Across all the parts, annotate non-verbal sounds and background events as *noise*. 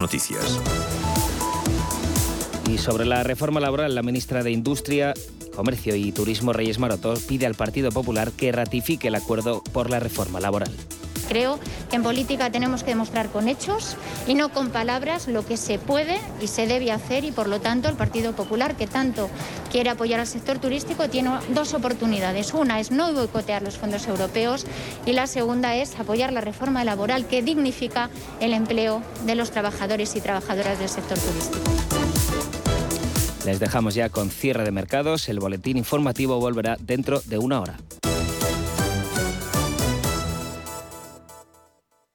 Noticias. Y sobre la reforma laboral, la ministra de Industria, Comercio y Turismo Reyes Maroto pide al Partido Popular que ratifique el acuerdo por la reforma laboral. Creo que en política tenemos que demostrar con hechos y no con palabras lo que se puede y se debe hacer y por lo tanto el Partido Popular, que tanto quiere apoyar al sector turístico, tiene dos oportunidades. Una es no boicotear los fondos europeos y la segunda es apoyar la reforma laboral que dignifica el empleo de los trabajadores y trabajadoras del sector turístico. Les dejamos ya con cierre de mercados. El boletín informativo volverá dentro de una hora.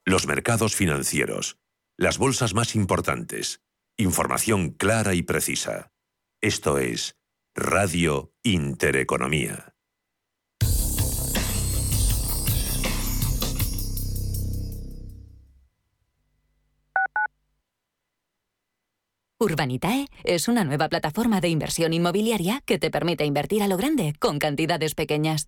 Los mercados financieros. Las bolsas más importantes. Información clara y precisa. Esto es Radio Intereconomía. Urbanitae es una nueva plataforma de inversión inmobiliaria que te permite invertir a lo grande con cantidades pequeñas.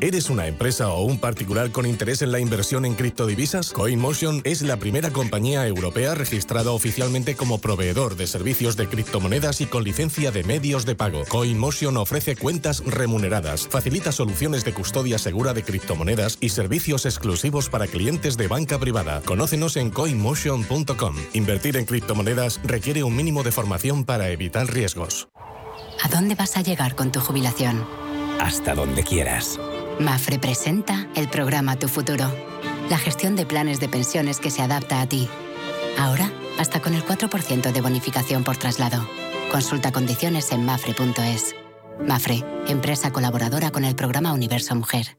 ¿Eres una empresa o un particular con interés en la inversión en criptodivisas? CoinMotion es la primera compañía europea registrada oficialmente como proveedor de servicios de criptomonedas y con licencia de medios de pago. CoinMotion ofrece cuentas remuneradas, facilita soluciones de custodia segura de criptomonedas y servicios exclusivos para clientes de banca privada. Conócenos en coinmotion.com. Invertir en criptomonedas requiere un mínimo de formación para evitar riesgos. ¿A dónde vas a llegar con tu jubilación? Hasta donde quieras. Mafre presenta el programa Tu Futuro, la gestión de planes de pensiones que se adapta a ti. Ahora, hasta con el 4% de bonificación por traslado. Consulta condiciones en mafre.es. Mafre, empresa colaboradora con el programa Universo Mujer.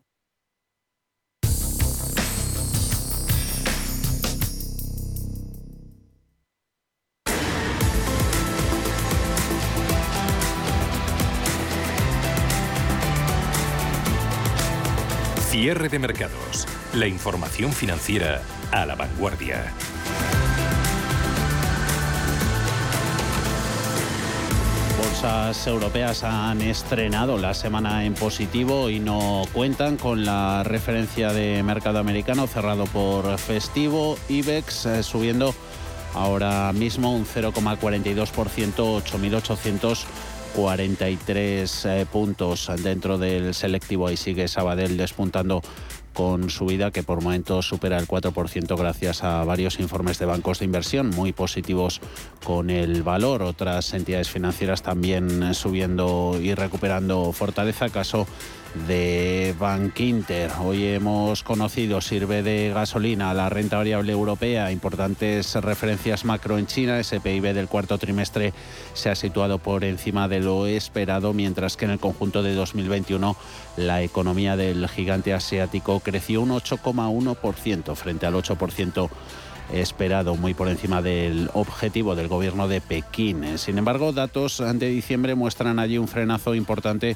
Cierre de mercados. La información financiera a la vanguardia. Bolsas europeas han estrenado la semana en positivo y no cuentan con la referencia de mercado americano cerrado por festivo. IBEX eh, subiendo ahora mismo un 0,42%, 8.800 43 eh, puntos dentro del selectivo. Ahí sigue Sabadell despuntando con subida que por momentos supera el 4% gracias a varios informes de bancos de inversión muy positivos con el valor. Otras entidades financieras también subiendo y recuperando fortaleza. Caso de Bank Inter. Hoy hemos conocido, sirve de gasolina la renta variable europea, importantes referencias macro en China, ese PIB del cuarto trimestre se ha situado por encima de lo esperado, mientras que en el conjunto de 2021 la economía del gigante asiático creció un 8,1% frente al 8% esperado, muy por encima del objetivo del gobierno de Pekín. Sin embargo, datos de diciembre muestran allí un frenazo importante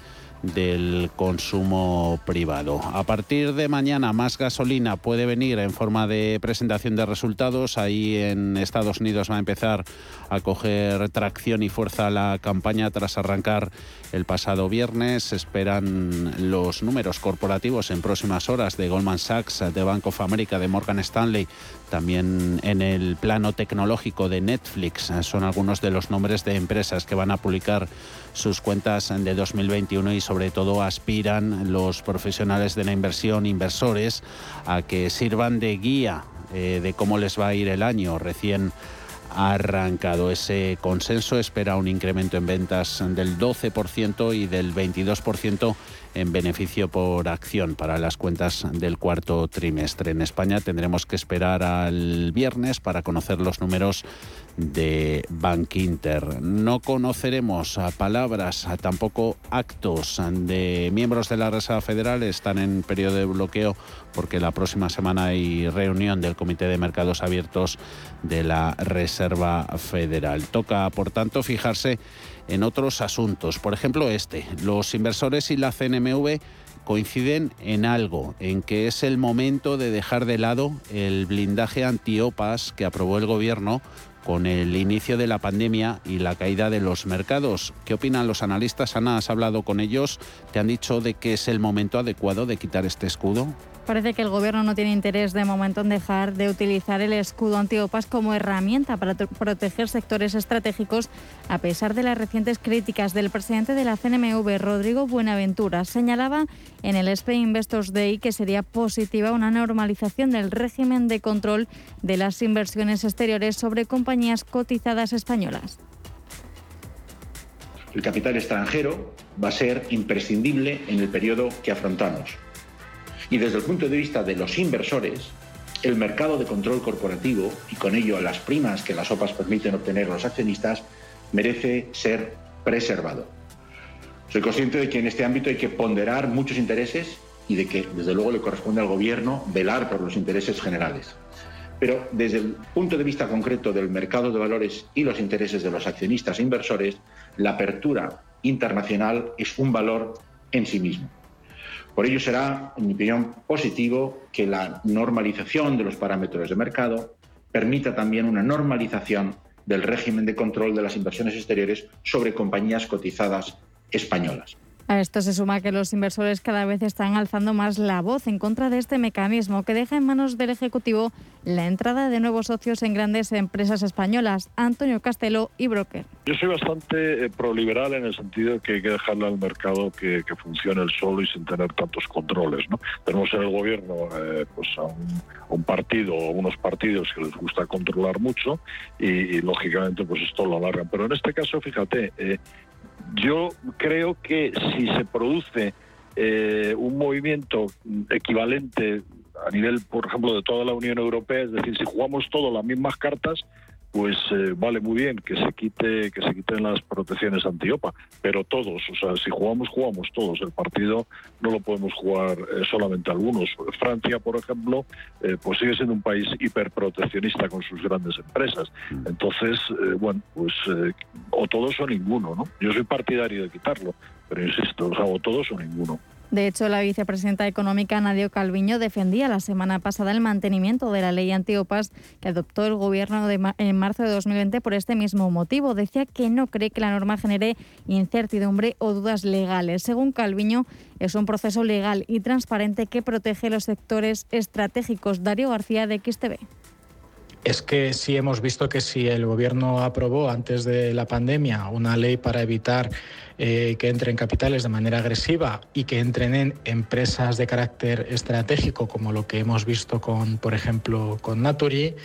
del consumo privado. A partir de mañana más gasolina puede venir en forma de presentación de resultados. Ahí en Estados Unidos va a empezar a coger tracción y fuerza la campaña tras arrancar el pasado viernes. Esperan los números corporativos en próximas horas de Goldman Sachs, de Bank of America, de Morgan Stanley, también en el plano tecnológico de Netflix. Son algunos de los nombres de empresas que van a publicar sus cuentas de 2021 y sobre todo aspiran los profesionales de la inversión, inversores, a que sirvan de guía eh, de cómo les va a ir el año recién arrancado. Ese consenso espera un incremento en ventas del 12% y del 22% en beneficio por acción para las cuentas del cuarto trimestre. En España tendremos que esperar al viernes para conocer los números de Bank Inter. No conoceremos palabras, tampoco actos de miembros de la Reserva Federal. Están en periodo de bloqueo porque la próxima semana hay reunión del Comité de Mercados Abiertos de la Reserva Federal. Toca, por tanto, fijarse en otros asuntos. Por ejemplo, este. Los inversores y la CNMV coinciden en algo, en que es el momento de dejar de lado el blindaje antiopas que aprobó el gobierno con el inicio de la pandemia y la caída de los mercados. ¿Qué opinan los analistas? Ana, ¿has hablado con ellos? ¿Te han dicho de que es el momento adecuado de quitar este escudo? Parece que el Gobierno no tiene interés de momento en dejar de utilizar el escudo antiopas como herramienta para proteger sectores estratégicos, a pesar de las recientes críticas del presidente de la CNMV, Rodrigo Buenaventura. Señalaba en el Spain Investors Day que sería positiva una normalización del régimen de control de las inversiones exteriores sobre compañías cotizadas españolas. El capital extranjero va a ser imprescindible en el periodo que afrontamos y desde el punto de vista de los inversores, el mercado de control corporativo y con ello las primas que las OPAs permiten obtener los accionistas merece ser preservado. Soy consciente de que en este ámbito hay que ponderar muchos intereses y de que desde luego le corresponde al Gobierno velar por los intereses generales. Pero desde el punto de vista concreto del mercado de valores y los intereses de los accionistas e inversores, la apertura internacional es un valor en sí mismo. Por ello será, en mi opinión, positivo que la normalización de los parámetros de mercado permita también una normalización del régimen de control de las inversiones exteriores sobre compañías cotizadas españolas. A esto se suma que los inversores cada vez están alzando más la voz en contra de este mecanismo que deja en manos del Ejecutivo la entrada de nuevos socios en grandes empresas españolas. Antonio Castelo y Broker. Yo soy bastante eh, proliberal en el sentido de que hay que dejarle al mercado que, funcione el solo y sin tener tantos controles. Tenemos en el gobierno eh, pues a un, partido o unos partidos que les gusta controlar mucho y, lógicamente pues esto lo alargan. Pero en este caso, fíjate, eh, yo creo que si se produce eh, un movimiento equivalente a nivel, por ejemplo, de toda la Unión Europea, es decir, si jugamos todas las mismas cartas, pues eh, vale muy bien que se quite que se quiten las protecciones antiopa, pero todos, o sea, si jugamos jugamos todos. El partido no lo podemos jugar eh, solamente algunos. Francia, por ejemplo, eh, pues sigue siendo un país hiperproteccionista con sus grandes empresas. Entonces, bueno, pues o todos o ninguno, ¿no? Yo soy partidario de quitarlo, pero insisto, o sea, o todos o ninguno. De hecho, la vicepresidenta económica Nadio Calviño defendía la semana pasada el mantenimiento de la ley antiopas que adoptó el Gobierno en marzo de 2020 por este mismo motivo. Decía que no cree que la norma genere incertidumbre o dudas legales. Según Calviño, es un proceso legal y transparente que protege los sectores estratégicos. Darío García de XTV es que sí hemos visto que si el gobierno aprobó antes de la pandemia una ley para evitar eh, que entren capitales de manera agresiva y que entren en empresas de carácter estratégico, como lo que hemos visto con, por ejemplo, con Naturi,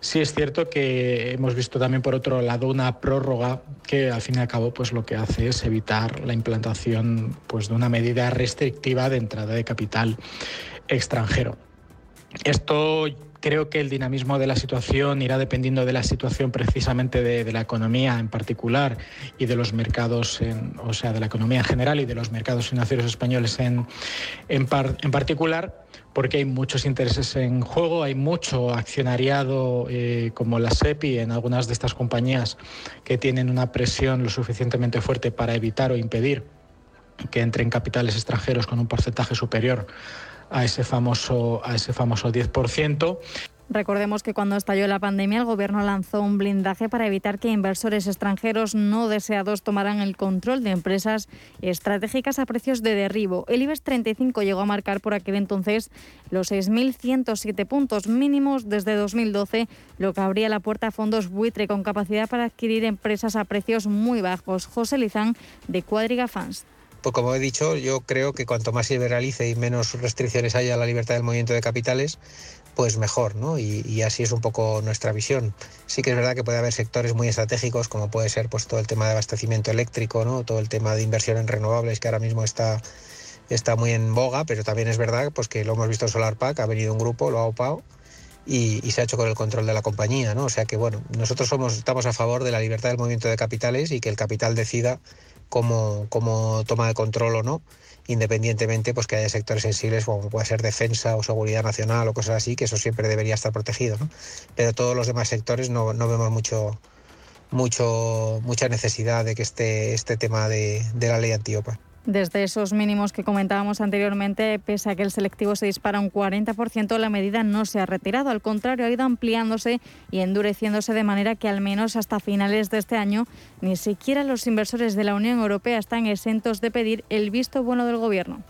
Sí es cierto que hemos visto también por otro lado una prórroga que al fin y al cabo pues lo que hace es evitar la implantación pues de una medida restrictiva de entrada de capital extranjero. Esto Creo que el dinamismo de la situación irá dependiendo de la situación precisamente de, la economía en particular y de los mercados, o sea, de la economía en general y de los mercados financieros españoles en, en, particular, porque hay muchos intereses en juego, hay mucho accionariado eh, como la SEPI en algunas de estas compañías que tienen una presión lo suficientemente fuerte para evitar o impedir que entren capitales extranjeros con un porcentaje superior a ese famoso, a ese famoso 10%. Recordemos que cuando estalló la pandemia el Gobierno lanzó un blindaje para evitar que inversores extranjeros no deseados tomaran el control de empresas estratégicas a precios de derribo. El IBEX 35 llegó a marcar por aquel entonces los 6.107 puntos mínimos desde 2012, lo que abría la puerta a fondos buitre con capacidad para adquirir empresas a precios muy bajos. José Lizán, de Cuadriga Fans. Pues como he dicho, yo creo que cuanto más se liberalice y menos restricciones haya a la libertad del movimiento de capitales, pues mejor, ¿no? Y, así es un poco nuestra visión. Sí que es verdad que puede haber sectores muy estratégicos, como puede ser pues todo el tema de abastecimiento eléctrico, ¿no? Todo el tema de inversión en renovables que ahora mismo está, está muy en boga, pero también es verdad pues que lo hemos visto en SolarPack, ha venido un grupo, lo ha opado y, se ha hecho con el control de la compañía, ¿no? O sea que bueno, nosotros somos, estamos a favor de la libertad del movimiento de capitales y que el capital decida cómo, cómo toma de control o no independientemente pues que haya sectores sensibles como puede ser defensa o seguridad nacional o cosas así, que eso siempre debería estar protegido. ¿no? Pero todos los demás sectores no, no vemos mucho, mucho, mucha necesidad de que esté este tema de, de la ley antiopa. Desde esos mínimos que comentábamos anteriormente, pese a que el selectivo se dispara un 40%, la medida no se ha retirado. Al contrario, ha ido ampliándose y endureciéndose de manera que al menos hasta finales de este año ni siquiera los inversores de la Unión Europea están exentos de pedir el visto bueno del Gobierno.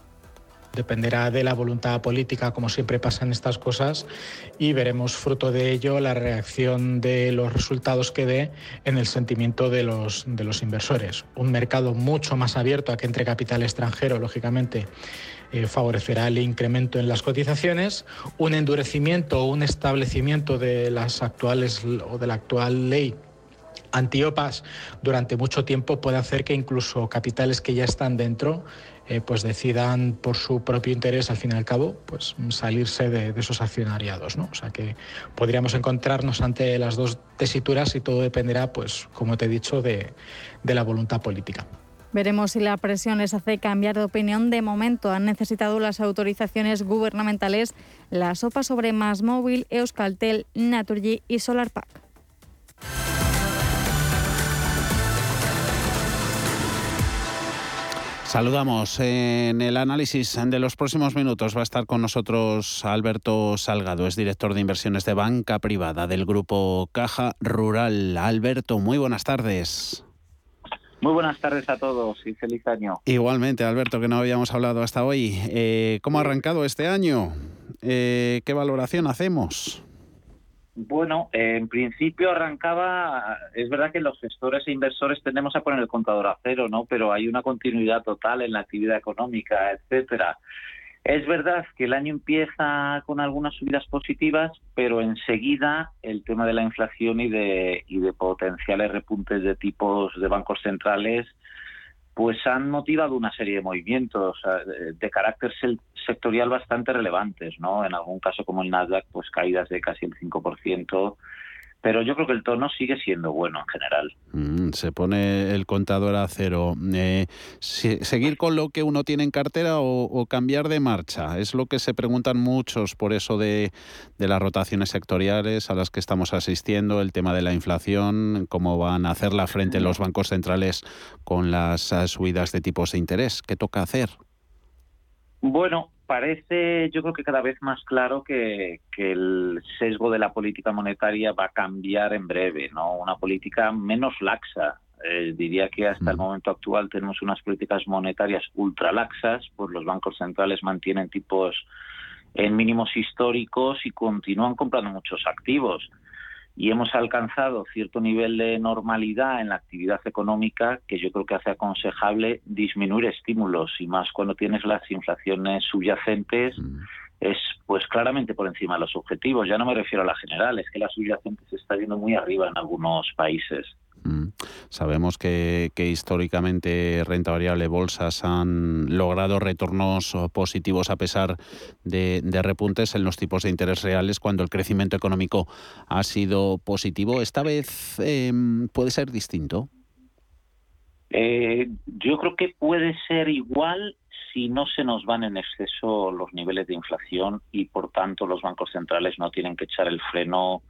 Dependerá de la voluntad política, como siempre pasa en estas cosas, y veremos fruto de ello la reacción de los resultados que dé en el sentimiento de los, de los inversores. Un mercado mucho más abierto a que entre capital extranjero, lógicamente, eh, favorecerá el incremento en las cotizaciones, un endurecimiento o un establecimiento de las actuales o de la actual ley antiopas durante mucho tiempo puede hacer que incluso capitales que ya están dentro eh, pues decidan por su propio interés, al fin y al cabo, pues salirse de, esos accionariados. ¿no? O sea que podríamos encontrarnos ante las dos tesituras y todo dependerá, pues, como te he dicho, de, de la voluntad política. Veremos si la presión les hace cambiar de opinión. De momento han necesitado las autorizaciones gubernamentales la sopa sobre Móvil, Euskaltel, Naturgy y SolarPack. Saludamos. En el análisis de los próximos minutos va a estar con nosotros Alberto Salgado, es director de inversiones de banca privada del grupo Caja Rural. Alberto, muy buenas tardes. Muy buenas tardes a todos y feliz año. Igualmente, Alberto, que no habíamos hablado hasta hoy. Eh, ¿Cómo ha arrancado este año? Eh, ¿Qué valoración hacemos? Bueno, en principio arrancaba, es verdad que los gestores e inversores tendemos a poner el contador a cero, ¿no? Pero hay una continuidad total en la actividad económica, etcétera. Es verdad que el año empieza con algunas subidas positivas, pero enseguida el tema de la inflación y de, y de potenciales repuntes de tipos de bancos centrales pues han motivado una serie de movimientos de carácter sectorial bastante relevantes, ¿no? En algún caso como el Nasdaq, pues caídas de casi el 5%, pero yo creo que el tono sigue siendo bueno en general. Mm, se pone el contador a cero. Eh, ¿Seguir con lo que uno tiene en cartera o, cambiar de marcha? Es lo que se preguntan muchos por eso de, las rotaciones sectoriales a las que estamos asistiendo, el tema de la inflación, cómo van a hacer la frente los bancos centrales con las eh, subidas de tipos de interés. ¿Qué toca hacer? Bueno, parece, yo creo que cada vez más claro que, el sesgo de la política monetaria va a cambiar en breve, ¿no? Una política menos laxa. Eh, diría que hasta el momento actual tenemos unas políticas monetarias ultra laxas, pues los bancos centrales mantienen tipos en mínimos históricos y continúan comprando muchos activos y hemos alcanzado cierto nivel de normalidad en la actividad económica que yo creo que hace aconsejable disminuir estímulos y más cuando tienes las inflaciones subyacentes mm. es pues claramente por encima de los objetivos. Ya no me refiero a la general, es que la subyacente se está viendo muy arriba en algunos países. Mm. Sabemos que, históricamente renta variable bolsas han logrado retornos positivos a pesar de, repuntes en los tipos de interés reales cuando el crecimiento económico ha sido positivo. ¿Esta vez em, puede ser distinto? Eh, yo creo que puede ser igual si no se nos van en exceso los niveles de inflación y por tanto los bancos centrales no tienen que echar el freno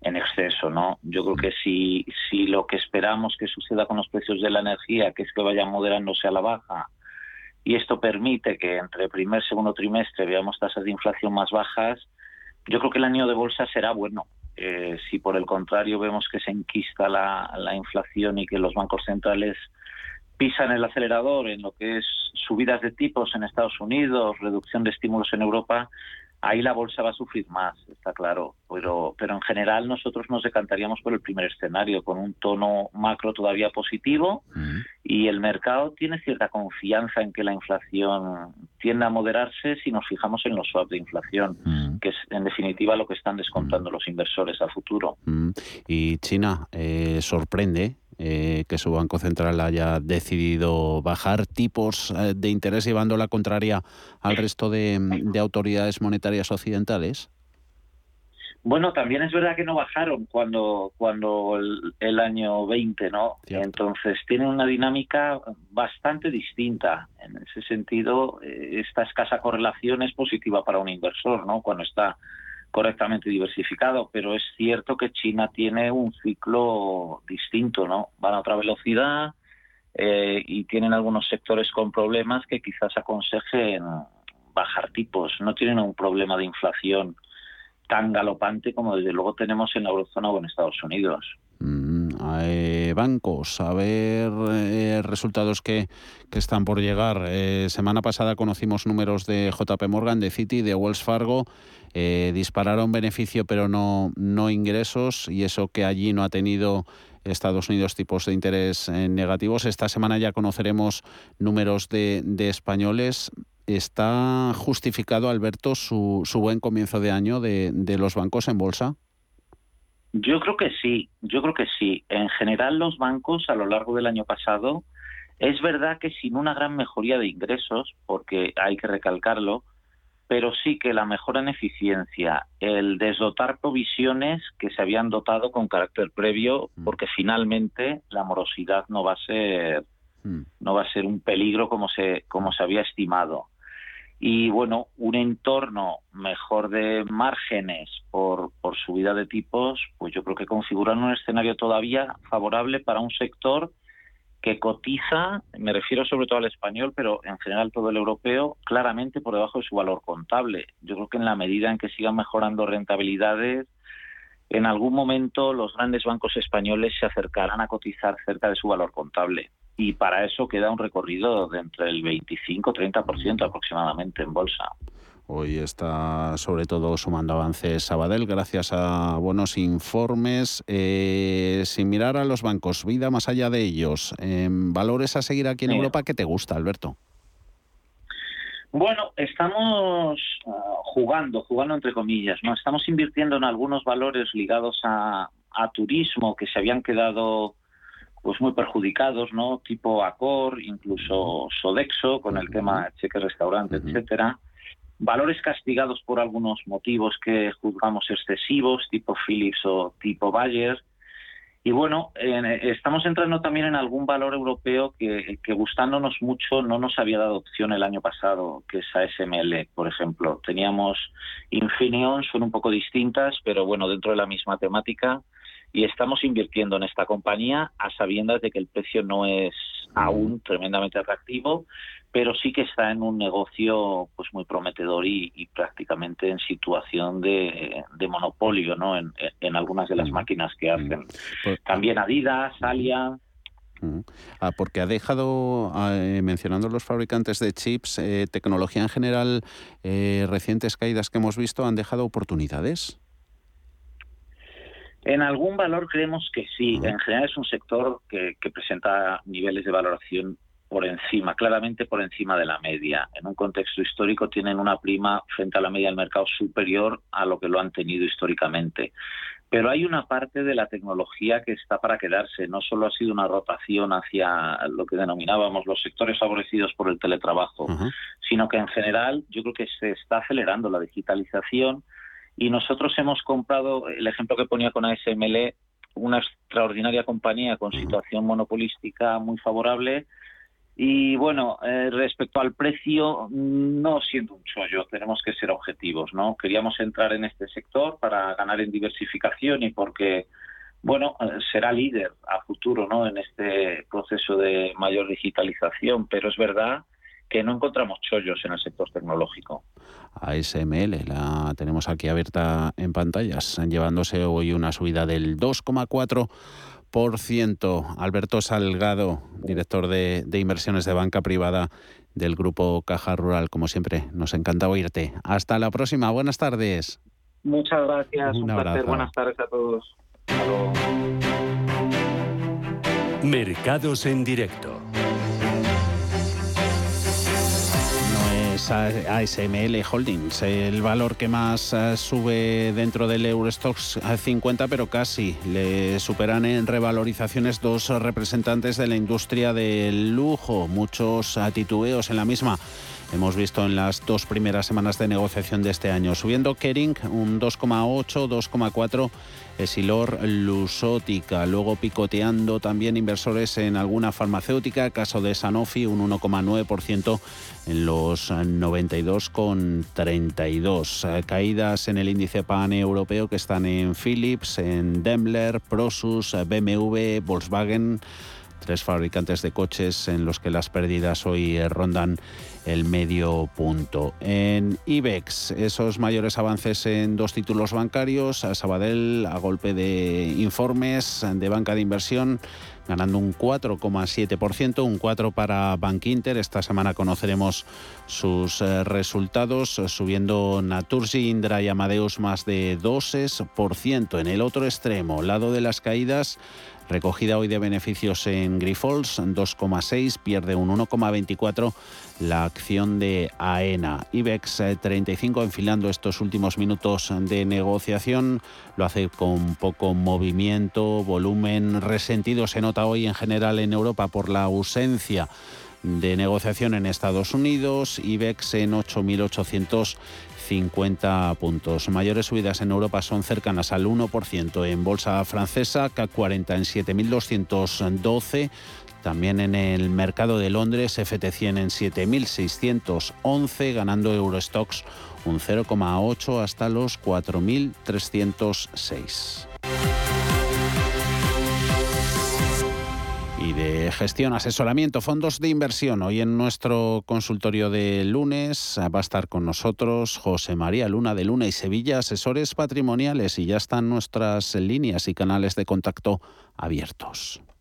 en exceso, ¿no? Yo creo que si, si lo que esperamos que suceda con los precios de la energía, que es que vayan moderándose a la baja, y esto permite que entre primer y segundo trimestre veamos tasas de inflación más bajas, yo creo que el año de bolsa será bueno. Eh, si por el contrario vemos que se enquista la, la inflación y que los bancos centrales pisan el acelerador en lo que es subidas de tipos en Estados Unidos, reducción de estímulos en Europa, ahí la bolsa va a sufrir más, está claro. Pero, pero en general nosotros nos decantaríamos por el primer escenario, con un tono macro todavía positivo y el mercado tiene cierta confianza en que la inflación tiende a moderarse si nos fijamos en los swaps de inflación, que es en definitiva lo que están descontando los inversores a futuro. Y China eh, sorprende eh, que su Banco Central haya decidido bajar tipos eh, de interés llevando la contraria al resto de, autoridades monetarias occidentales? Bueno, también es verdad que no bajaron cuando cuando el, año 20, ¿no? Entonces tienen una dinámica bastante distinta. En ese sentido, eh, esta escasa correlación es positiva para un inversor, ¿no? Cuando está correctamente diversificado, pero es cierto que China tiene un ciclo distinto, ¿no? Van a otra velocidad eh, y tienen algunos sectores con problemas que quizás aconsejen bajar tipos. No tienen un problema de inflación tan galopante como desde luego tenemos en la eurozona o en Estados Unidos. Mm, eh, bancos, a ver eh, resultados que, que, están por llegar. semana pasada conocimos números de JP Morgan, de Citi, de Wells Fargo. Eh, dispararon beneficio pero no, no ingresos y eso que allí no ha tenido Estados Unidos tipos de interés eh, negativos. Esta semana ya conoceremos números de, españoles. ¿Está justificado, Alberto, su, su buen comienzo de año de, de los bancos en bolsa? Yo creo que sí, yo creo que sí. En general los bancos a lo largo del año pasado, es verdad que sin una gran mejoría de ingresos, porque hay que recalcarlo, pero sí que la mejora en eficiencia, el desdotar provisiones que se habían dotado con carácter previo, mm. porque finalmente la morosidad no va a ser mm. no va a ser un peligro como se como se había estimado. Y bueno, un entorno mejor de márgenes por, por subida de tipos, pues yo creo que configuran un escenario todavía favorable para un sector que cotiza, me refiero sobre todo al español, pero en general todo el europeo, claramente por debajo de su valor contable. Yo creo que en la medida en que sigan mejorando rentabilidades, en algún momento los grandes bancos españoles se acercarán a cotizar cerca de su valor contable. Y para eso queda un recorrido de entre el 25-30% aproximadamente en bolsa. Hoy está sobre todo sumando avances Sabadell gracias a buenos informes. Eh, sin mirar a los bancos, vida más allá de ellos, em, valores a seguir aquí en Europa, ¿qué te gusta, Alberto? Bueno, estamos ah, jugando, jugando entre comillas, ¿no? Estamos invirtiendo en algunos valores ligados a, turismo que se habían quedado pues muy perjudicados, ¿no? Tipo Accor, incluso Sodexo, con el tema cheque restaurante, etcétera valores castigados por algunos motivos que juzgamos excesivos, tipo Philips o tipo Bayer. Y bueno, estamos entrando también en algún valor europeo que, que, gustándonos mucho no nos había dado opción el año pasado, que es ASML, por ejemplo. Teníamos Infineon, son un poco distintas, pero bueno, dentro de la misma temática. Y estamos invirtiendo en esta compañía a sabiendas de que el precio no es aún tremendamente atractivo, pero sí que está en un negocio pues muy prometedor y, prácticamente en situación de, monopolio ¿no? En, algunas de las máquinas que hacen. También Adidas, Alia. Ah, porque ha dejado, ah, eh, mencionando los fabricantes de chips, eh, tecnología en general, eh, recientes caídas que hemos visto, ¿han dejado oportunidades? En algún valor creemos que sí. En general es un sector que presenta niveles de valoración por encima, claramente por encima de la media. En un contexto histórico tienen una prima frente a la media del mercado superior a lo que lo han tenido históricamente. Pero hay una parte de la tecnología que está para quedarse. No solo ha sido una rotación hacia lo que denominábamos los sectores favorecidos por el teletrabajo, sino que en general yo creo que se está acelerando la digitalización y nosotros hemos comprado, el ejemplo que ponía con ASML, una extraordinaria compañía con situación monopolística muy favorable, y bueno, eh, respecto al precio, no siendo un chollo, tenemos que ser objetivos, ¿no? Queríamos entrar en este sector para ganar en diversificación y porque, bueno, será líder a futuro, ¿no? En este proceso de mayor digitalización, pero es verdad que no encontramos chollos en el sector tecnológico. ASML, la tenemos aquí abierta en pantallas, llevándose hoy una subida del 2,4%. Alberto Salgado, director de, de, inversiones de banca privada del Grupo Caja Rural, como siempre, nos encanta oírte. Hasta la próxima, buenas tardes. Muchas gracias, un, un placer, buenas tardes a todos. Mercados en directo. ASML Holdings, el valor que más eh, sube dentro del Eurostox 50, pero casi le superan en revalorizaciones dos representantes de la industria del lujo, muchos titubeos en la misma. Hemos visto en las dos primeras semanas de negociación de este año, subiendo Kering un 2,8, 2,4 Esilor Lusótica, luego picoteando también inversores en alguna farmacéutica, caso de Sanofi un 1,9% en los 92,32. Caídas en el índice PAN europeo que están en Philips, en Daimler, Prosus, BMW, Volkswagen tres fabricantes de coches en los que las pérdidas hoy rondan el medio punto. En IBEX, esos mayores avances en dos títulos bancarios, a Sabadell a golpe de informes de banca de inversión ganando un 4,7%, un 4 para Bank Inter. Esta semana conoceremos sus eh, resultados, subiendo Naturgy, Indra y Amadeus más de 2%. En el otro extremo, lado de las caídas, Recogida hoy de beneficios en Grifols, 2,6, pierde un 1,24 la acción de AENA. IBEX 35 eh, enfilando estos últimos minutos de negociación, lo hace con poco movimiento, volumen resentido, se nota hoy en general en Europa por la ausencia de negociación en Estados Unidos, IBEX en 8.800 50 puntos. Mayores subidas en Europa son cercanas al 1% en bolsa francesa, CAC 40 en 7.212. También en el mercado de Londres, FT100 en 7.611, ganando Eurostox un 0,8 hasta los 4.306. y de gestión, asesoramiento, fondos de inversión. Hoy en nuestro consultorio de lunes va a estar con nosotros José María Luna de Luna y Sevilla, asesores patrimoniales y ya están nuestras líneas y canales de contacto abiertos.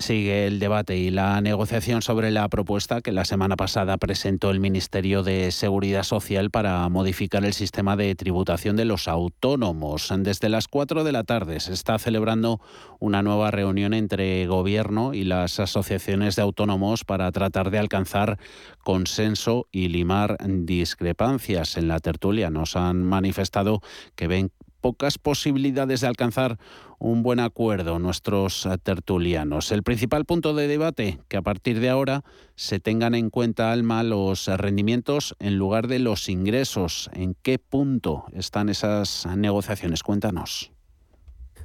Sigue el debate y la negociación sobre la propuesta que la semana pasada presentó el Ministerio de Seguridad Social para modificar el sistema de tributación de los autónomos. Desde las 4 de la tarde se está celebrando una nueva reunión entre Gobierno y las asociaciones de autónomos para tratar de alcanzar consenso y limar discrepancias. En la tertulia nos han manifestado que ven pocas posibilidades de alcanzar un buen acuerdo nuestros tertulianos. El principal punto de debate, que a partir de ahora se tengan en cuenta, Alma, los rendimientos en lugar de los ingresos. ¿En qué punto están esas negociaciones? Cuéntanos.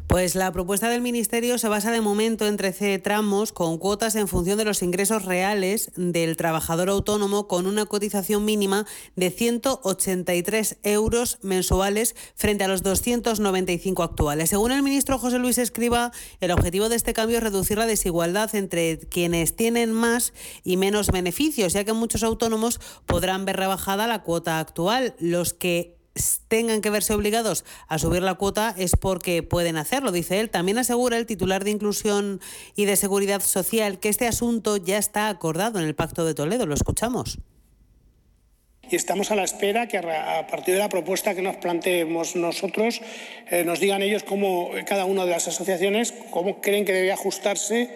Pues la propuesta del Ministerio se basa de momento en 13 tramos con cuotas en función de los ingresos reales del trabajador autónomo con una cotización mínima de 183 euros mensuales frente a los 295 actuales. Según el ministro José Luis Escriba, el objetivo de este cambio es reducir la desigualdad entre quienes tienen más y menos beneficios, ya que muchos autónomos podrán ver rebajada la cuota actual. Los que tengan que verse obligados a subir la cuota es porque pueden hacerlo, dice él. También asegura el titular de Inclusión y de Seguridad Social que este asunto ya está acordado en el Pacto de Toledo. Lo escuchamos y estamos a la espera que a partir de la propuesta que nos planteemos nosotros eh, nos digan ellos cómo cada una de las asociaciones cómo creen que debe ajustarse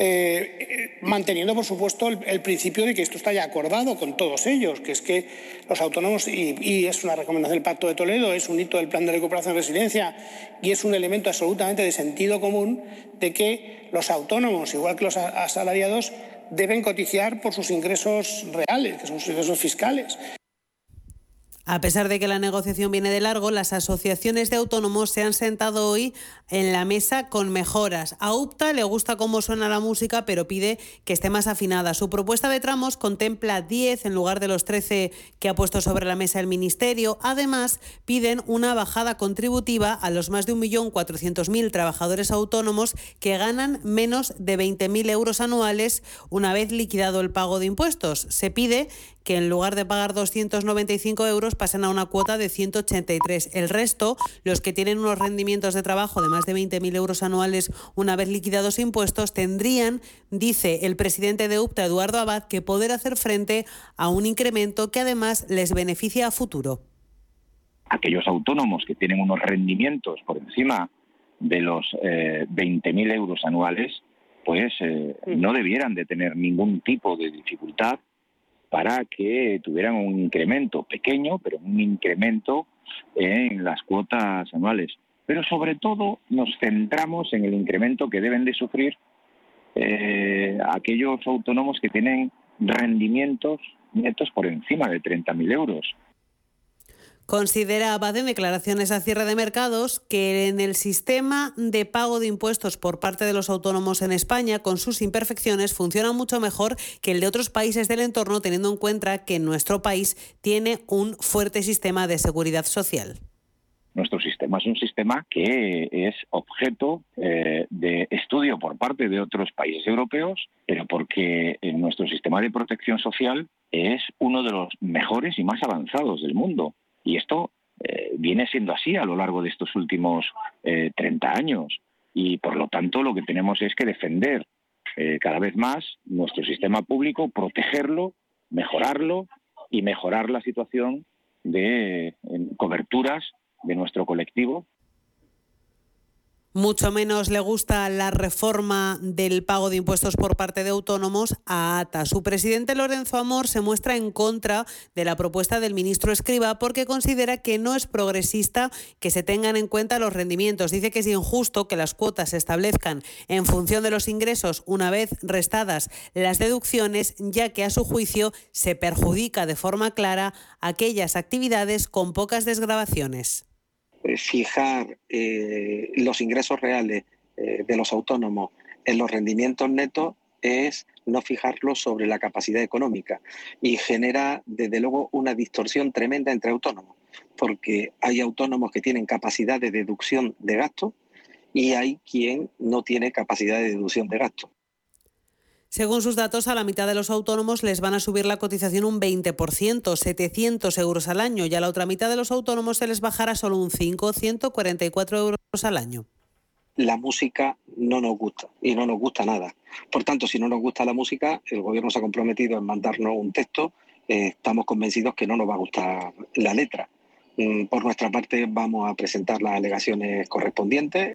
eh, manteniendo por supuesto el, principio de que esto está ya acordado con todos ellos que es que los autónomos y, y, es una recomendación del Pacto de Toledo es un hito del Plan de Recuperación y Resiliencia y es un elemento absolutamente de sentido común de que los autónomos igual que los asalariados deben cotizar por sus ingresos reales, que son sus ingresos fiscales. A pesar de que la negociación viene de largo, las asociaciones de autónomos se han sentado hoy en la mesa con mejoras. A UPTA le gusta cómo suena la música, pero pide que esté más afinada. Su propuesta de tramos contempla 10 en lugar de los 13 que ha puesto sobre la mesa el Ministerio. Además, piden una bajada contributiva a los más de 1.400.000 trabajadores autónomos que ganan menos de 20.000 euros anuales una vez liquidado el pago de impuestos. Se pide que en lugar de pagar 295 euros pasen a una cuota de 183. El resto, los que tienen unos rendimientos de trabajo de más de 20.000 euros anuales una vez liquidados impuestos, tendrían, dice el presidente de UPTA, Eduardo Abad, que poder hacer frente a un incremento que además les beneficia a futuro. Aquellos autónomos que tienen unos rendimientos por encima de los eh, 20.000 euros anuales, pues eh, no debieran de tener ningún tipo de dificultad para que tuvieran un incremento pequeño, pero un incremento en las cuotas anuales. Pero sobre todo nos centramos en el incremento que deben de sufrir eh, aquellos autónomos que tienen rendimientos netos por encima de 30.000 euros. Considera Abad en declaraciones a cierre de mercados que en el sistema de pago de impuestos por parte de los autónomos en España, con sus imperfecciones, funciona mucho mejor que el de otros países del entorno, teniendo en cuenta que nuestro país tiene un fuerte sistema de seguridad social. Nuestro sistema es un sistema que es objeto eh, de estudio por parte de otros países europeos, pero porque nuestro sistema de protección social es uno de los mejores y más avanzados del mundo. Y esto eh, viene siendo así a lo largo de estos últimos eh, 30 años. Y por lo tanto lo que tenemos es que defender eh, cada vez más nuestro sistema público, protegerlo, mejorarlo y mejorar la situación de coberturas de nuestro colectivo mucho menos le gusta la reforma del pago de impuestos por parte de autónomos a ATA. Su presidente Lorenzo Amor se muestra en contra de la propuesta del ministro Escriba porque considera que no es progresista que se tengan en cuenta los rendimientos. Dice que es injusto que las cuotas se establezcan en función de los ingresos una vez restadas las deducciones, ya que a su juicio se perjudica de forma clara aquellas actividades con pocas desgrabaciones. Eh, fijar eh, los ingresos reales eh, de los autónomos en los rendimientos netos es no fijarlos sobre la capacidad económica y genera desde luego una distorsión tremenda entre autónomos, porque hay autónomos que tienen capacidad de deducción de gasto y hay quien no tiene capacidad de deducción de gasto. Según sus datos, a la mitad de los autónomos les van a subir la cotización un 20%, 700 euros al año, y a la otra mitad de los autónomos se les bajará solo un 5, 144 euros al año. La música no nos gusta y no nos gusta nada. Por tanto, si no nos gusta la música, el gobierno se ha comprometido en mandarnos un texto. Eh, estamos convencidos que no nos va a gustar la letra. Mm, por nuestra parte, vamos a presentar las alegaciones correspondientes.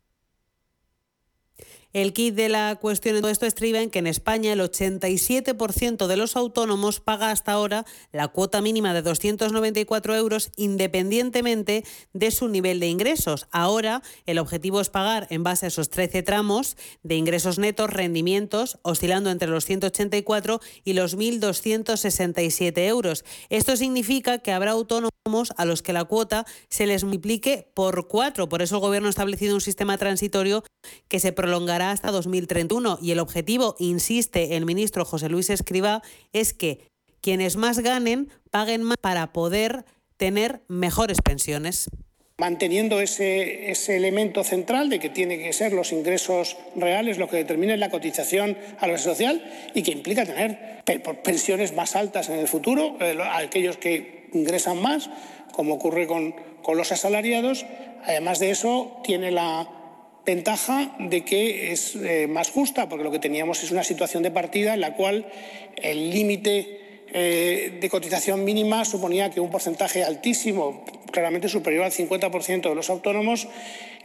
El kit de la cuestión en todo esto estriba en que en España el 87% de los autónomos paga hasta ahora la cuota mínima de 294 euros independientemente de su nivel de ingresos. Ahora el objetivo es pagar en base a esos 13 tramos de ingresos netos, rendimientos, oscilando entre los 184 y los 1.267 euros. Esto significa que habrá autónomos a los que la cuota se les multiplique por cuatro. Por eso el Gobierno ha establecido un sistema transitorio que se prolongará hasta 2031 y el objetivo, insiste el ministro José Luis Escriba, es que quienes más ganen paguen más para poder tener mejores pensiones manteniendo ese, ese, elemento central de que tiene que ser los ingresos reales lo que determinen la cotización a la social y que implica tener pensiones más altas en el futuro, eh, aquellos que ingresan más, como ocurre con, con los asalariados. Además de eso, tiene la ventaja de que es eh, más justa, porque lo que teníamos es una situación de partida en la cual el límite eh, de cotización mínima suponía que un porcentaje altísimo, claramente superior al 50% de los autónomos,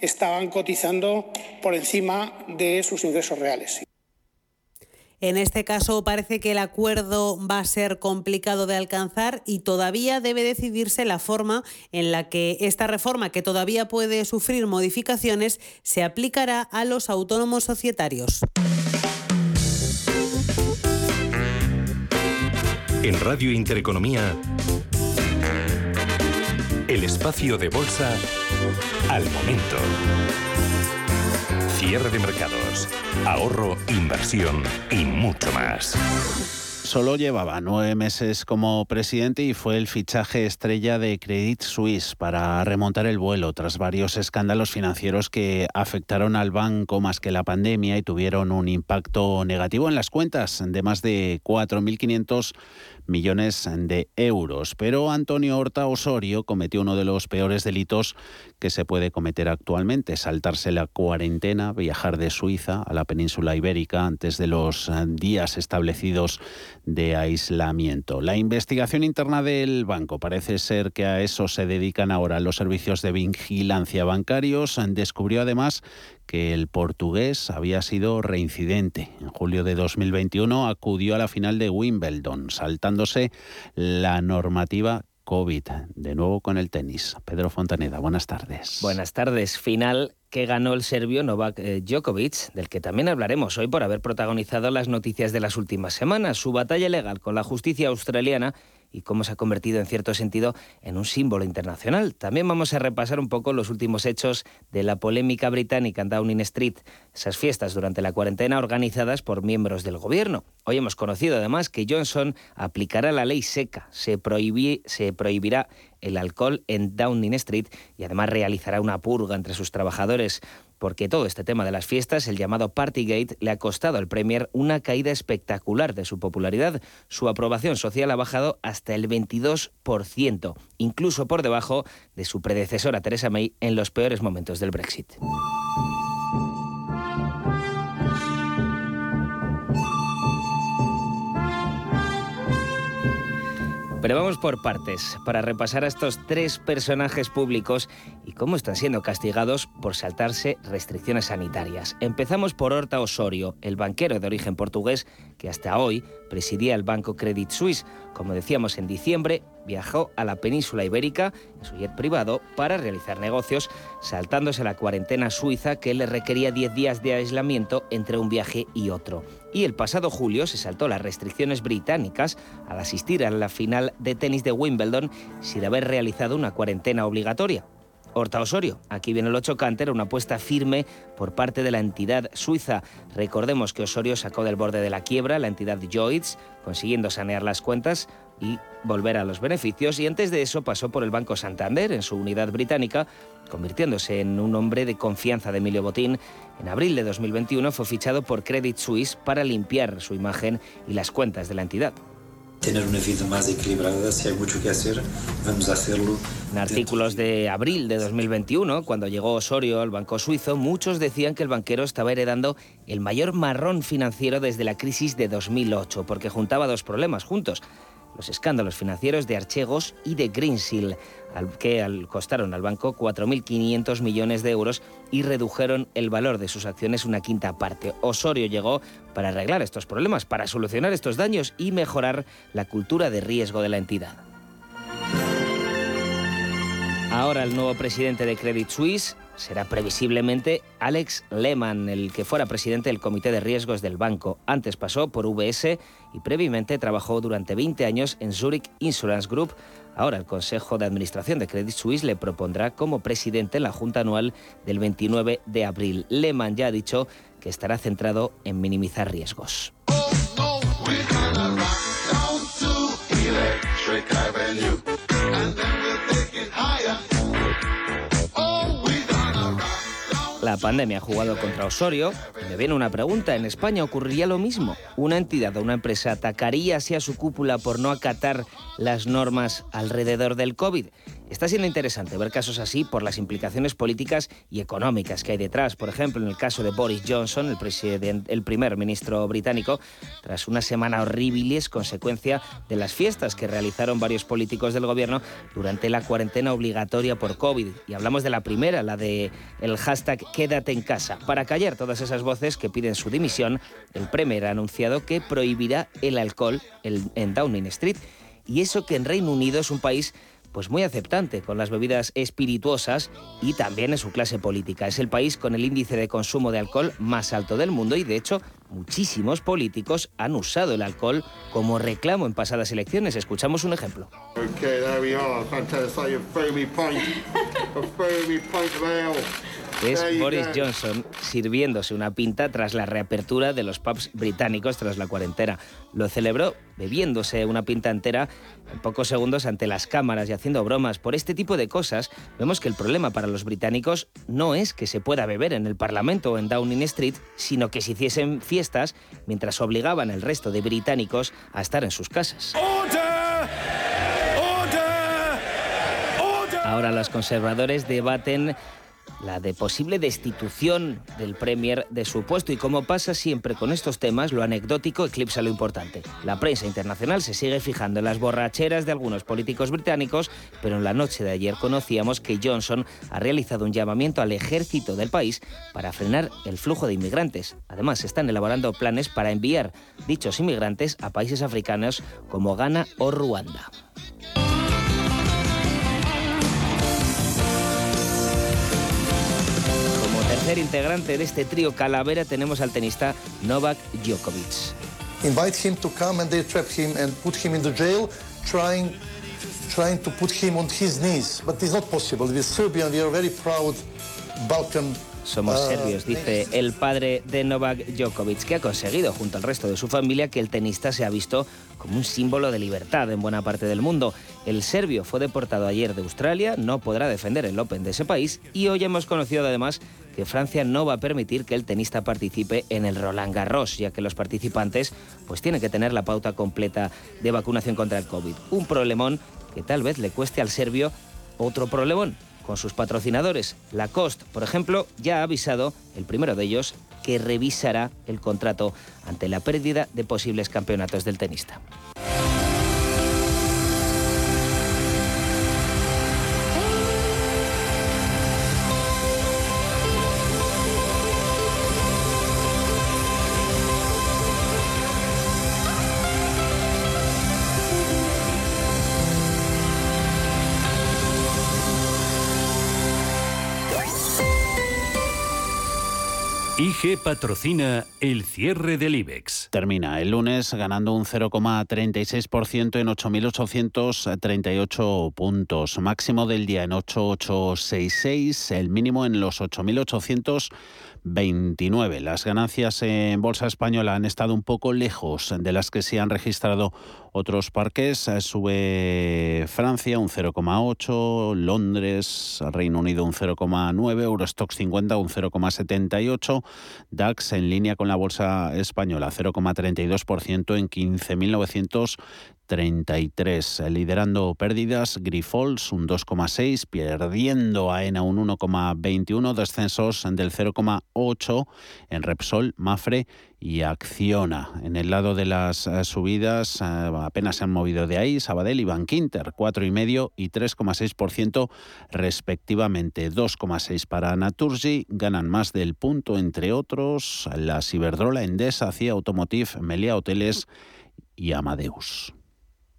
estaban cotizando por encima de sus ingresos reales. En este caso parece que el acuerdo va a ser complicado de alcanzar y todavía debe decidirse la forma en la que esta reforma, que todavía puede sufrir modificaciones, se aplicará a los autónomos societarios. En Radio Intereconomía, El espacio de bolsa al momento. Cierre de mercados, ahorro, inversión y mucho más. Solo llevaba nueve meses como presidente y fue el fichaje estrella de Credit Suisse para remontar el vuelo tras varios escándalos financieros que afectaron al banco más que la pandemia y tuvieron un impacto negativo en las cuentas de más de 4.500 millones de euros. Pero Antonio Horta Osorio cometió uno de los peores delitos que se puede cometer actualmente, saltarse la cuarentena, viajar de Suiza a la península ibérica antes de los días establecidos de aislamiento. La investigación interna del banco parece ser que a eso se dedican ahora los servicios de vigilancia bancarios. Descubrió además que el portugués había sido reincidente. En julio de 2021 acudió a la final de Wimbledon, saltándose la normativa COVID. De nuevo con el tenis. Pedro Fontaneda, buenas tardes. Buenas tardes. Final que ganó el serbio Novak eh, Djokovic, del que también hablaremos hoy por haber protagonizado las noticias de las últimas semanas. Su batalla legal con la justicia australiana y cómo se ha convertido en cierto sentido en un símbolo internacional. También vamos a repasar un poco los últimos hechos de la polémica británica en Downing Street, esas fiestas durante la cuarentena organizadas por miembros del gobierno. Hoy hemos conocido además que Johnson aplicará la ley seca, se, prohibirá el alcohol en Downing Street y además realizará una purga entre sus trabajadores porque todo este tema de las fiestas, el llamado Partygate, le ha costado al Premier una caída espectacular de su popularidad. Su aprobación social ha bajado hasta el 22%, incluso por debajo de su predecesora Theresa May en los peores momentos del Brexit. Pero vamos por partes, para repasar a estos tres personajes públicos y cómo están siendo castigados por saltarse restricciones sanitarias. Empezamos por Horta Osorio, el banquero de origen portugués que hasta hoy presidía el banco Credit Suisse. Como decíamos en diciembre, viajó a la península ibérica en su jet privado para realizar negocios, saltándose la cuarentena suiza que le requería 10 días de aislamiento entre un viaje y otro. Y el pasado julio se saltó las restricciones británicas al asistir a la final de tenis de Wimbledon sin haber realizado una cuarentena obligatoria. Horta Osorio. Aquí viene lo chocante, era una apuesta firme por parte de la entidad suiza. Recordemos que Osorio sacó del borde de la quiebra la entidad Lloyds, consiguiendo sanear las cuentas y volver a los beneficios y antes de eso pasó por el Banco Santander en su unidad británica, convirtiéndose en un hombre de confianza de Emilio Botín. En abril de 2021 fue fichado por Credit Suisse para limpiar su imagen y las cuentas de la entidad tener una vida más equilibrada. Si hay mucho que hacer, vamos a hacerlo. En artículos de abril de 2021, cuando llegó Osorio al banco suizo, muchos decían que el banquero estaba heredando el mayor marrón financiero desde la crisis de 2008, porque juntaba dos problemas juntos los escándalos financieros de Archegos y de Greensill, que costaron al banco 4.500 millones de euros y redujeron el valor de sus acciones una quinta parte. Osorio llegó para arreglar estos problemas, para solucionar estos daños y mejorar la cultura de riesgo de la entidad. Ahora el nuevo presidente de Credit Suisse será previsiblemente Alex Lehmann, el que fuera presidente del Comité de Riesgos del banco. Antes pasó por VS y previamente trabajó durante 20 años en Zurich Insurance Group. Ahora el Consejo de Administración de Credit Suisse le propondrá como presidente en la Junta Anual del 29 de abril. Lehmann ya ha dicho que estará centrado en minimizar riesgos. La pandemia ha jugado contra Osorio. Me viene una pregunta. ¿En España ocurriría lo mismo? ¿Una entidad o una empresa atacaría así a su cúpula por no acatar las normas alrededor del COVID? Está siendo interesante ver casos así por las implicaciones políticas y económicas que hay detrás. Por ejemplo, en el caso de Boris Johnson, el, primer ministro británico, tras una semana horrible es consecuencia de las fiestas que realizaron varios políticos del gobierno durante la cuarentena obligatoria por COVID. Y hablamos de la primera, la de el hashtag Quédate en casa. Para callar todas esas voces que piden su dimisión, el Premier ha anunciado que prohibirá el alcohol en Downing Street. Y eso que en Reino Unido es un país pues muy aceptante con las bebidas espirituosas y también en su clase política. Es el país con el índice de consumo de alcohol más alto del mundo y de hecho muchísimos políticos han usado el alcohol como reclamo en pasadas elecciones. Escuchamos un ejemplo. Es Boris Johnson sirviéndose una pinta tras la reapertura de los pubs británicos tras la cuarentena. Lo celebró bebiéndose una pinta entera en pocos segundos ante las cámaras y haciendo bromas. Por este tipo de cosas, vemos que el problema para los británicos no es que se pueda beber en el Parlamento o en Downing Street, sino que se hiciesen fiestas mientras obligaban al resto de británicos a estar en sus casas. Ahora los conservadores debaten la de posible destitución del Premier de su puesto y como pasa siempre con estos temas, lo anecdótico eclipsa lo importante. La prensa internacional se sigue fijando en las borracheras de algunos políticos británicos, pero en la noche de ayer conocíamos que Johnson ha realizado un llamamiento al ejército del país para frenar el flujo de inmigrantes. Además, están elaborando planes para enviar dichos inmigrantes a países africanos como Ghana o Ruanda. Tercer integrante de este trío Calavera tenemos al tenista Novak Djokovic. Invite him to come and they trap him and put him in the jail, trying, trying to put him on his knees. But it's not possible. With Serbia, we are very proud Balkan somos ah, serbios, dice el padre de Novak Djokovic, que ha conseguido, junto al resto de su familia, que el tenista sea visto como un símbolo de libertad en buena parte del mundo. El serbio fue deportado ayer de Australia, no podrá defender el Open de ese país y hoy hemos conocido además que Francia no va a permitir que el tenista participe en el Roland Garros, ya que los participantes pues tienen que tener la pauta completa de vacunación contra el COVID. Un problemón que tal vez le cueste al serbio otro problemón, con sus patrocinadores. Lacoste, por ejemplo, ya ha avisado, el primero de ellos, que revisará el contrato ante la pérdida de posibles campeonatos del tenista. IG patrocina el cierre del IBEX. Termina el lunes ganando un 0,36% en 8.838 puntos. Máximo del día en 8.866, el mínimo en los 8.800. 29. Las ganancias en Bolsa Española han estado un poco lejos de las que se han registrado otros parques. Sube Francia un 0,8, Londres, Reino Unido un 0,9, Eurostox 50 un 0,78, DAX en línea con la Bolsa Española 0,32% en 15.900 33. Liderando pérdidas, Grifols un 2,6, perdiendo AENA un 1,21, descensos del 0,8 en Repsol, Mafre y Acciona. En el lado de las eh, subidas eh, apenas se han movido de ahí Sabadell y Bankinter, 4,5 y 3,6% respectivamente. 2,6 para Naturgy, ganan más del punto entre otros la Ciberdrola, Endesa, CIA Automotive, Melia Hoteles y Amadeus.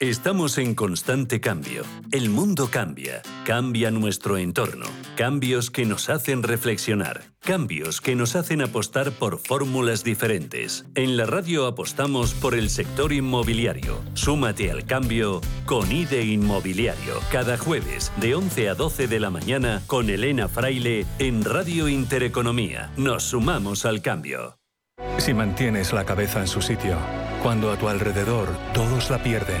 Estamos en constante cambio. El mundo cambia. Cambia nuestro entorno. Cambios que nos hacen reflexionar. Cambios que nos hacen apostar por fórmulas diferentes. En la radio apostamos por el sector inmobiliario. Súmate al cambio con IDE Inmobiliario. Cada jueves de 11 a 12 de la mañana con Elena Fraile en Radio Intereconomía. Nos sumamos al cambio. Si mantienes la cabeza en su sitio, cuando a tu alrededor todos la pierden,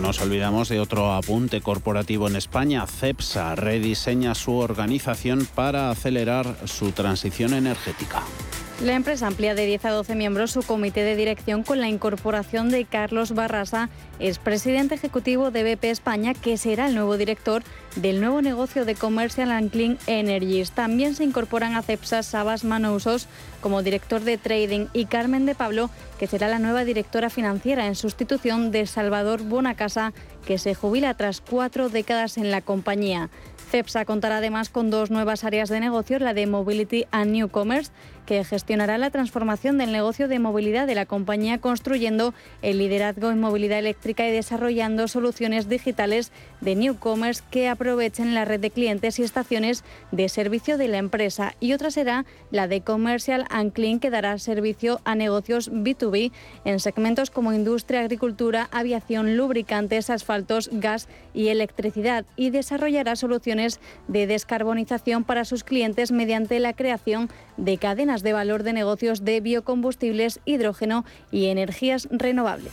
No nos olvidamos de otro apunte corporativo en España. CEPSA rediseña su organización para acelerar su transición energética. La empresa amplía de 10 a 12 miembros su comité de dirección con la incorporación de Carlos Barrasa, expresidente ejecutivo de BP España, que será el nuevo director del nuevo negocio de Commercial and Clean Energies. También se incorporan a CEPSA Sabas Manousos como director de trading y Carmen de Pablo, que será la nueva directora financiera en sustitución de Salvador Bonacasa, que se jubila tras cuatro décadas en la compañía. CEPSA contará además con dos nuevas áreas de negocio, la de Mobility and New Commerce, que gestionará la transformación del negocio de movilidad de la compañía, construyendo el liderazgo en movilidad eléctrica y desarrollando soluciones digitales de New Commerce que aprovechen la red de clientes y estaciones de servicio de la empresa. Y otra será la de Commercial and Clean, que dará servicio a negocios B2B en segmentos como industria, agricultura, aviación, lubricantes, asfaltos, gas y electricidad y desarrollará soluciones de descarbonización para sus clientes mediante la creación de cadenas de valor de negocios de biocombustibles, hidrógeno y energías renovables.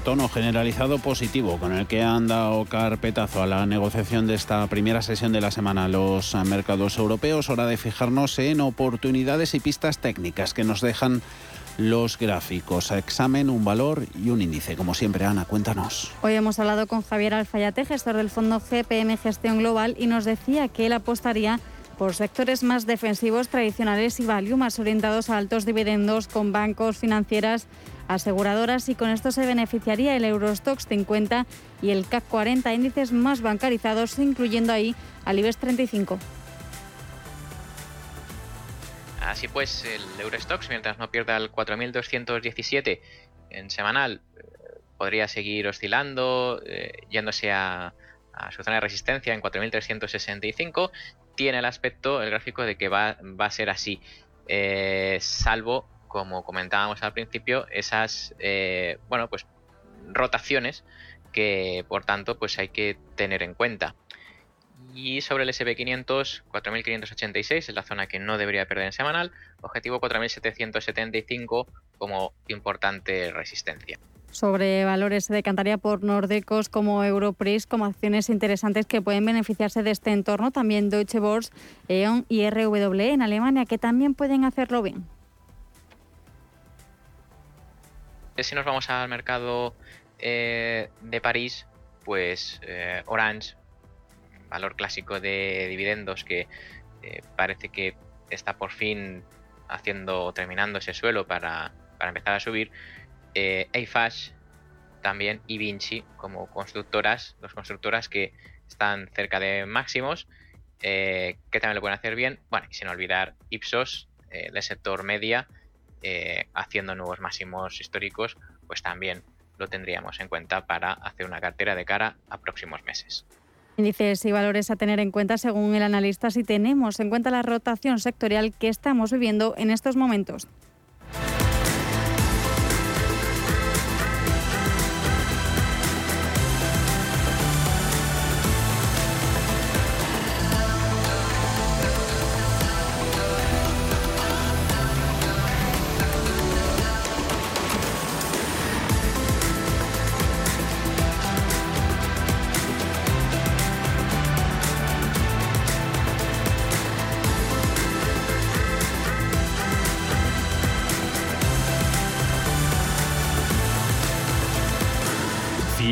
Tono generalizado positivo con el que han dado carpetazo a la negociación de esta primera sesión de la semana los mercados europeos. Hora de fijarnos en oportunidades y pistas técnicas que nos dejan los gráficos. Examen, un valor y un índice. Como siempre, Ana, cuéntanos. Hoy hemos hablado con Javier Alfayate, gestor del fondo GPM Gestión Global, y nos decía que él apostaría por sectores más defensivos, tradicionales y value, más orientados a altos dividendos con bancos, financieras, aseguradoras y con esto se beneficiaría el Eurostox 50 y el CAC 40, índices más bancarizados, incluyendo ahí al IBEX 35. Así pues, el Eurostox, mientras no pierda el 4.217 en semanal, eh, podría seguir oscilando, eh, yéndose a, su zona de resistencia en 4.365. Tiene el aspecto, el gráfico, de que va, a ser así, eh, salvo, como comentábamos al principio, esas, bueno, pues rotaciones que, por tanto, pues hay que tener en cuenta. Y sobre el SP500, 4.586 es la zona que no debería perder en semanal. Objetivo 4.775 como importante resistencia. Sobre valores se decantaría por Nordecos como Europris como acciones interesantes que pueden beneficiarse de este entorno. También Deutsche Börse, E.ON y RWE en Alemania que también pueden hacerlo bien. Si nos vamos al mercado eh, de París, pues eh, Orange valor clásico de dividendos que eh, parece que está por fin haciendo, terminando ese suelo para, empezar a subir. Eh, también y Vinci como constructoras, dos constructoras que están cerca de máximos, que también lo pueden hacer bien. Bueno, y sin olvidar Ipsos eh, del sector media, haciendo nuevos máximos históricos, pues también lo tendríamos en cuenta para hacer una cartera de cara a próximos meses. Índices y valores a tener en cuenta según el analista si tenemos en cuenta la rotación sectorial que estamos viviendo en estos momentos.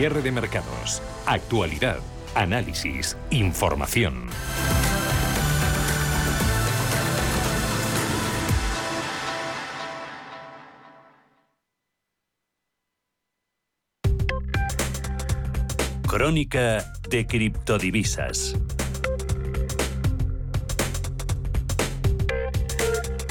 Cierre de mercados. Actualidad. Análisis. Información. Crónica de criptodivisas.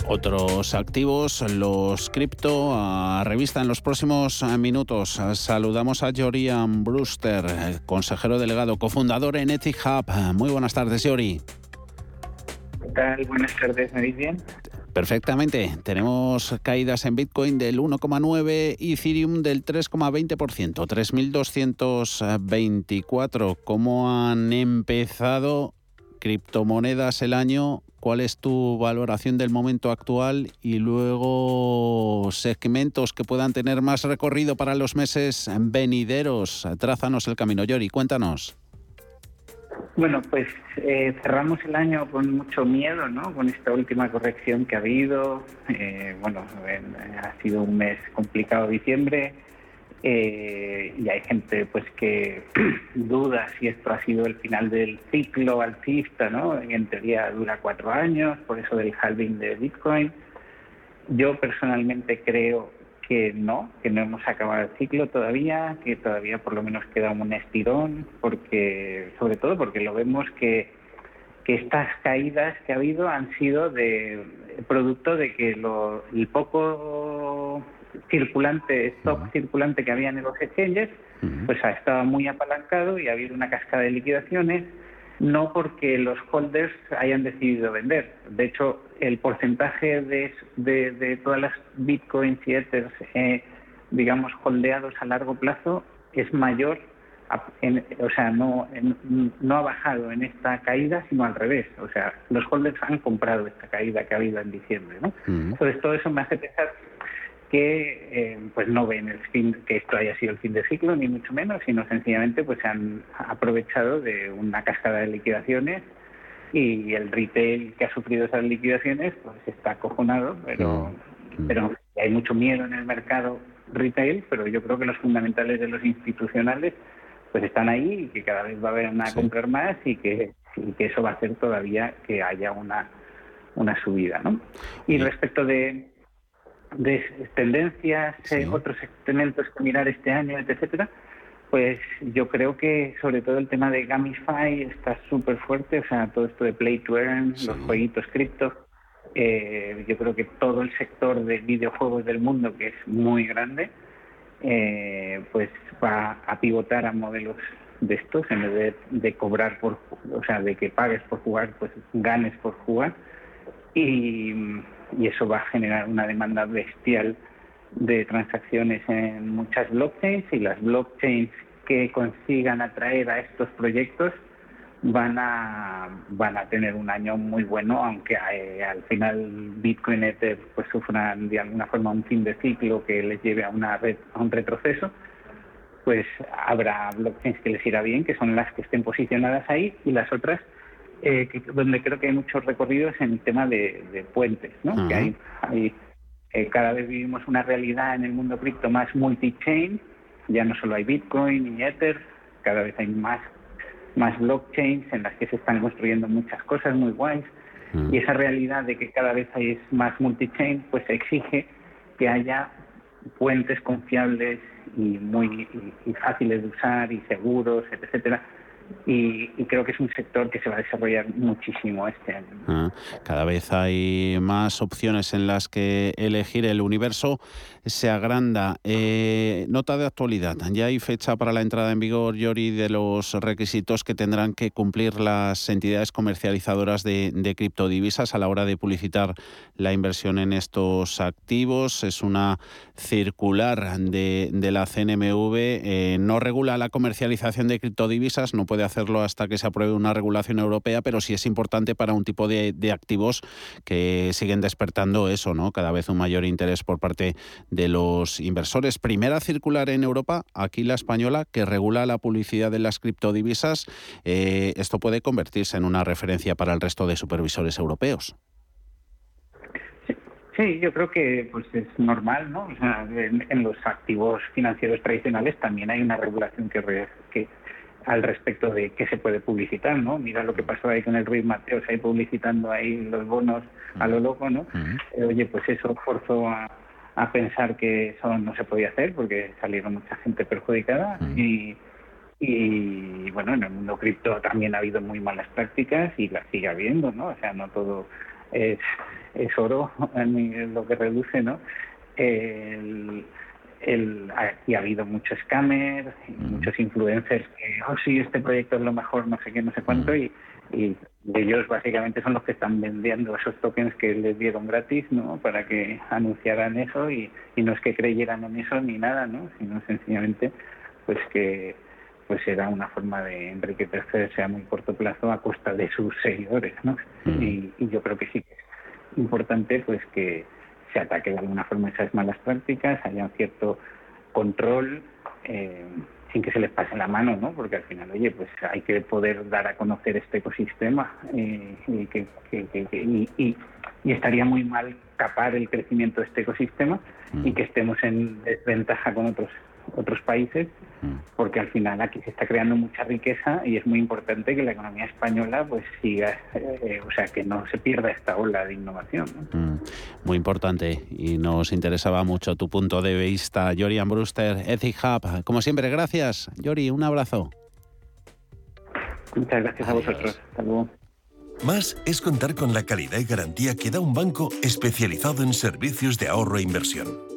Otros activos, los cripto, a revista en los próximos minutos. Saludamos a Jorian Brewster, consejero delegado, cofundador en Etihub. Muy buenas tardes, Yori. ¿Qué tal? Buenas tardes, ¿me bien? Perfectamente. Tenemos caídas en Bitcoin del 1,9 y Ethereum del 3,20%, 3.224. ¿Cómo han empezado criptomonedas el año cuál es tu valoración del momento actual y luego segmentos que puedan tener más recorrido para los meses venideros. Trázanos el camino, Yori, cuéntanos. Bueno, pues eh, cerramos el año con mucho miedo, ¿no? Con esta última corrección que ha habido. Eh, bueno, ha sido un mes complicado diciembre eh, y hay gente pues que *clears throat* duda si esto ha sido el final del ciclo alcista, ¿no? En teoría dura cuatro años, por eso del halving de Bitcoin. Yo personalmente creo que no, que no hemos acabado el ciclo todavía, que todavía por lo menos queda un estirón, porque sobre todo porque lo vemos que, que estas caídas que ha habido han sido de producto de que lo, el poco circulante, stock circulante que había en los exchanges, pues ha estado muy apalancado y ha habido una cascada de liquidaciones, no porque los holders hayan decidido vender. De hecho, el porcentaje de, de, todas las bitcoins y ethers, eh, digamos, holdeados a largo plazo es mayor o sea, no, no ha bajado en esta caída, sino al revés. O sea, los holders han comprado esta caída que ha habido en diciembre. ¿no? Entonces, todo eso me hace pensar que eh, pues no ven el fin, que esto haya sido el fin de ciclo, ni mucho menos, sino sencillamente pues se han aprovechado de una cascada de liquidaciones y el retail que ha sufrido esas liquidaciones pues está acojonado, pero, mm. pero hay mucho miedo en el mercado retail, pero yo creo que los fundamentales de los institucionales pues están ahí y que cada vez va a haber una comprar más y que, que eso va a hacer todavía que haya una, una subida. ¿no? Y respecto de, de tendencias, eh, otros elementos que mirar este año, etcétera, pues yo creo que sobre todo el tema de Gamify está súper fuerte, o sea, todo esto de Play to Earn, los jueguitos cripto, eh, yo creo que todo el sector de videojuegos del mundo, que es muy grande, eh, pues va a pivotar a modelos de estos en vez de, cobrar por, o sea, de que pagues por jugar, pues ganes por jugar. Y, y eso va a generar una demanda bestial de transacciones en muchas blockchains y las blockchains que consigan atraer a estos proyectos van a van a tener un año muy bueno aunque eh, al final Bitcoin Ether pues sufran de alguna forma un fin de ciclo que les lleve a una a un retroceso pues habrá blockchains que les irá bien que son las que estén posicionadas ahí y las otras eh, donde creo que hay muchos recorridos en el tema de, puentes ¿no? que hay, hay eh, cada vez vivimos una realidad en el mundo cripto más multi-chain, ya no solo hay Bitcoin y Ether, cada vez hay más, más blockchains en las que se están construyendo muchas cosas muy guays. Mm. Y esa realidad de que cada vez hay más multi-chain, pues exige que haya puentes confiables y muy y fáciles de usar y seguros, etcétera, y, creo que es un sector que se va a desarrollar muchísimo este año. Ah, cada vez hay más opciones en las que elegir. El universo se agranda. Eh, nota de actualidad. Ya hay fecha para la entrada en vigor, Yori, de los requisitos que tendrán que cumplir las entidades comercializadoras de, criptodivisas a la hora de publicitar la inversión en estos activos. Es una circular de, la CNMV. Eh, no regula la comercialización de criptodivisas, no hacerlo hasta que se apruebe una regulación europea, pero sí es importante para un tipo de, activos que siguen despertando eso, ¿no? Cada vez un mayor interés por parte de los inversores. Primera circular en Europa, aquí la española, que regula la publicidad de las criptodivisas. Eh, esto puede convertirse en una referencia para el resto de supervisores europeos. Sí, yo creo que pues es normal, ¿no? en, los activos financieros tradicionales también hay una regulación que, que al respecto de qué se puede publicitar, ¿no? Mira lo que pasó ahí con el Ruiz Mateos, ahí publicitando ahí los bonos a lo loco, ¿no? Eh, oye, pues eso forzó a, pensar que eso no se podía hacer porque salieron mucha gente perjudicada y, y bueno, en el mundo cripto también ha habido muy malas prácticas y las sigue habiendo, ¿no? O sea, no todo es, es oro *laughs* lo que reduce, ¿no? El, el, aquí ha habido muchos scammers, muchos influencers que, oh sí, este proyecto es lo mejor, no sé qué, no sé cuánto, y, y ellos básicamente son los que están vendiendo esos tokens que les dieron gratis, ¿no? Para que anunciaran eso y, y no es que creyeran en eso ni nada, ¿no? Sino sencillamente, pues que pues era una forma de enriquecerse a muy corto plazo a costa de sus seguidores, ¿no? Y, y yo creo que sí que es importante, pues que se ataque de alguna forma esas malas prácticas, haya un cierto control eh, sin que se les pase la mano, ¿no? Porque al final, oye, pues hay que poder dar a conocer este ecosistema eh, y, que, y, estaría muy mal capar el crecimiento de este ecosistema y que estemos en desventaja con otros otros países, porque al final aquí se está creando mucha riqueza y es muy importante que la economía española pues siga, eh, o sea, que no se pierda esta ola de innovación. Mm, muy importante y nos interesaba mucho tu punto de vista, Yorian Brewster, Ethic Hub. Como siempre, gracias, Yori, un abrazo. Muchas gracias a vosotros. Hasta luego. Más es contar con la calidad y garantía que da un banco especializado en servicios de ahorro e inversión.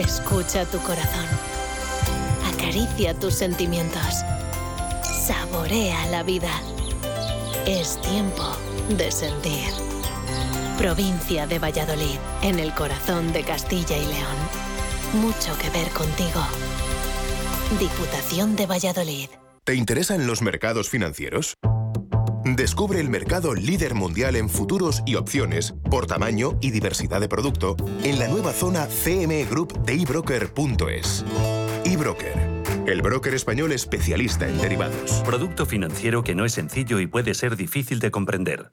Escucha tu corazón. Acaricia tus sentimientos. Saborea la vida. Es tiempo de sentir. Provincia de Valladolid, en el corazón de Castilla y León. Mucho que ver contigo. Diputación de Valladolid. ¿Te interesan los mercados financieros? Descubre el mercado líder mundial en futuros y opciones por tamaño y diversidad de producto en la nueva zona CME Group de ebroker.es. eBroker, el broker español especialista en derivados. Producto financiero que no es sencillo y puede ser difícil de comprender.